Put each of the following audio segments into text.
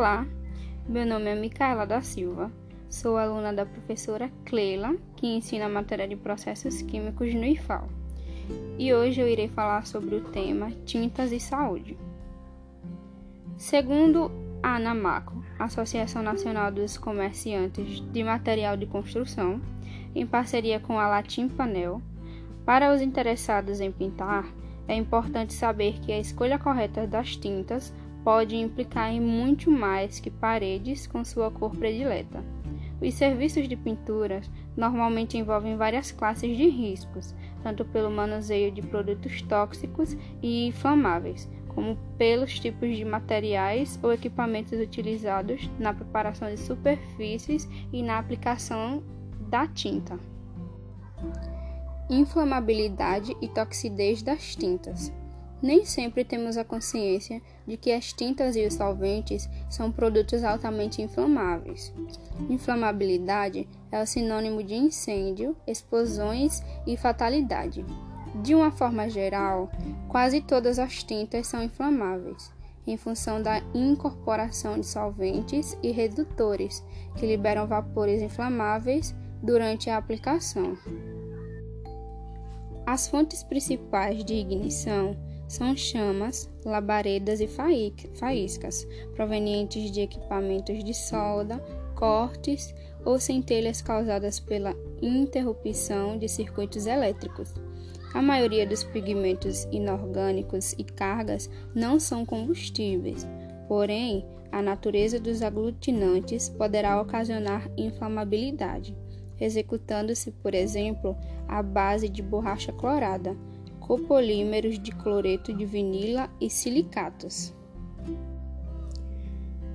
Olá, meu nome é Micaela da Silva, sou aluna da professora Cleila, que ensina a matéria de processos químicos no IFAL. E hoje eu irei falar sobre o tema tintas e saúde. Segundo a ANAMACO, Associação Nacional dos Comerciantes de Material de Construção, em parceria com a Latim Panel, para os interessados em pintar, é importante saber que a escolha correta das tintas pode implicar em muito mais que paredes com sua cor predileta. Os serviços de pintura normalmente envolvem várias classes de riscos, tanto pelo manuseio de produtos tóxicos e inflamáveis, como pelos tipos de materiais ou equipamentos utilizados na preparação de superfícies e na aplicação da tinta. Inflamabilidade e toxidez das tintas. Nem sempre temos a consciência de que as tintas e os solventes são produtos altamente inflamáveis. Inflamabilidade é o sinônimo de incêndio, explosões e fatalidade. De uma forma geral, quase todas as tintas são inflamáveis, em função da incorporação de solventes e redutores, que liberam vapores inflamáveis durante a aplicação. As fontes principais de ignição são chamas, labaredas e faíscas, provenientes de equipamentos de solda, cortes ou centelhas causadas pela interrupção de circuitos elétricos. A maioria dos pigmentos inorgânicos e cargas não são combustíveis, porém, a natureza dos aglutinantes poderá ocasionar inflamabilidade, executando-se, por exemplo, à base de borracha clorada copolímeros de cloreto de vinila e silicatos.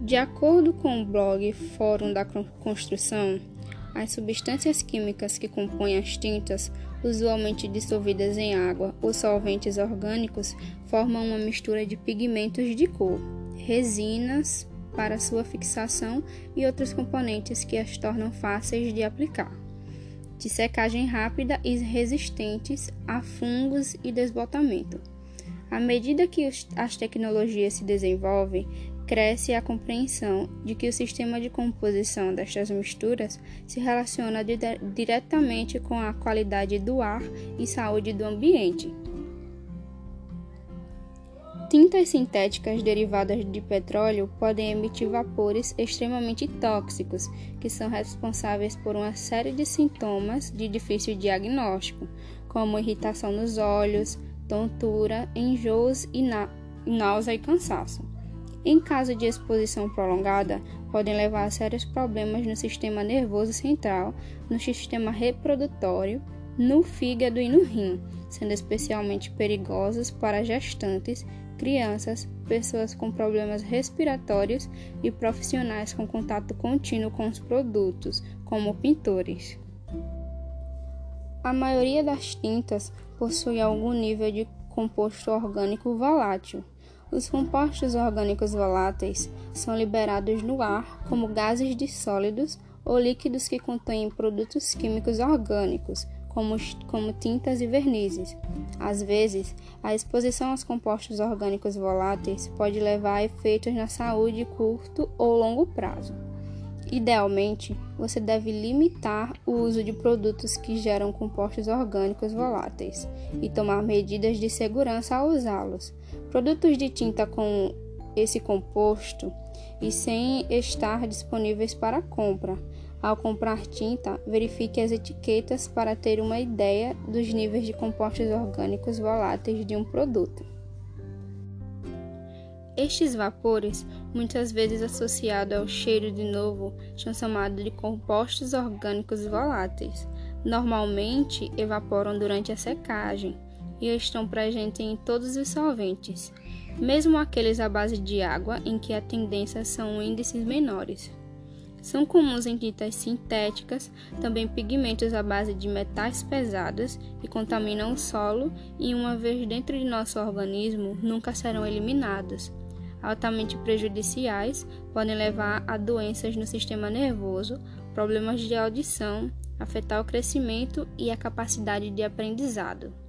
De acordo com o blog Fórum da Construção, as substâncias químicas que compõem as tintas, usualmente dissolvidas em água ou solventes orgânicos, formam uma mistura de pigmentos de cor, resinas para sua fixação e outros componentes que as tornam fáceis de aplicar de secagem rápida e resistentes a fungos e desbotamento. À medida que as tecnologias se desenvolvem, cresce a compreensão de que o sistema de composição destas misturas se relaciona diretamente com a qualidade do ar e saúde do ambiente. Tintas sintéticas derivadas de petróleo podem emitir vapores extremamente tóxicos, que são responsáveis por uma série de sintomas de difícil diagnóstico, como irritação nos olhos, tontura, enjoos e náusea e cansaço. Em caso de exposição prolongada, podem levar a sérios problemas no sistema nervoso central, no sistema reprodutório, no fígado e no rim, sendo especialmente perigosos para gestantes crianças, pessoas com problemas respiratórios e profissionais com contato contínuo com os produtos, como pintores. A maioria das tintas possui algum nível de composto orgânico volátil. Os compostos orgânicos voláteis são liberados no ar como gases de sólidos ou líquidos que contêm produtos químicos orgânicos, como, como tintas e vernizes. Às vezes, a exposição aos compostos orgânicos voláteis pode levar a efeitos na saúde curto ou longo prazo. Idealmente, você deve limitar o uso de produtos que geram compostos orgânicos voláteis e tomar medidas de segurança ao usá-los. Produtos de tinta com esse composto e sem estar disponíveis para compra ao comprar tinta, verifique as etiquetas para ter uma ideia dos níveis de compostos orgânicos voláteis de um produto. Estes vapores, muitas vezes associados ao cheiro de novo, são chamados de compostos orgânicos voláteis. Normalmente evaporam durante a secagem e estão presentes em todos os solventes, mesmo aqueles à base de água em que a tendência são índices menores. São comuns em tintas sintéticas, também pigmentos à base de metais pesados que contaminam o solo e, uma vez dentro de nosso organismo, nunca serão eliminados. Altamente prejudiciais, podem levar a doenças no sistema nervoso, problemas de audição, afetar o crescimento e a capacidade de aprendizado.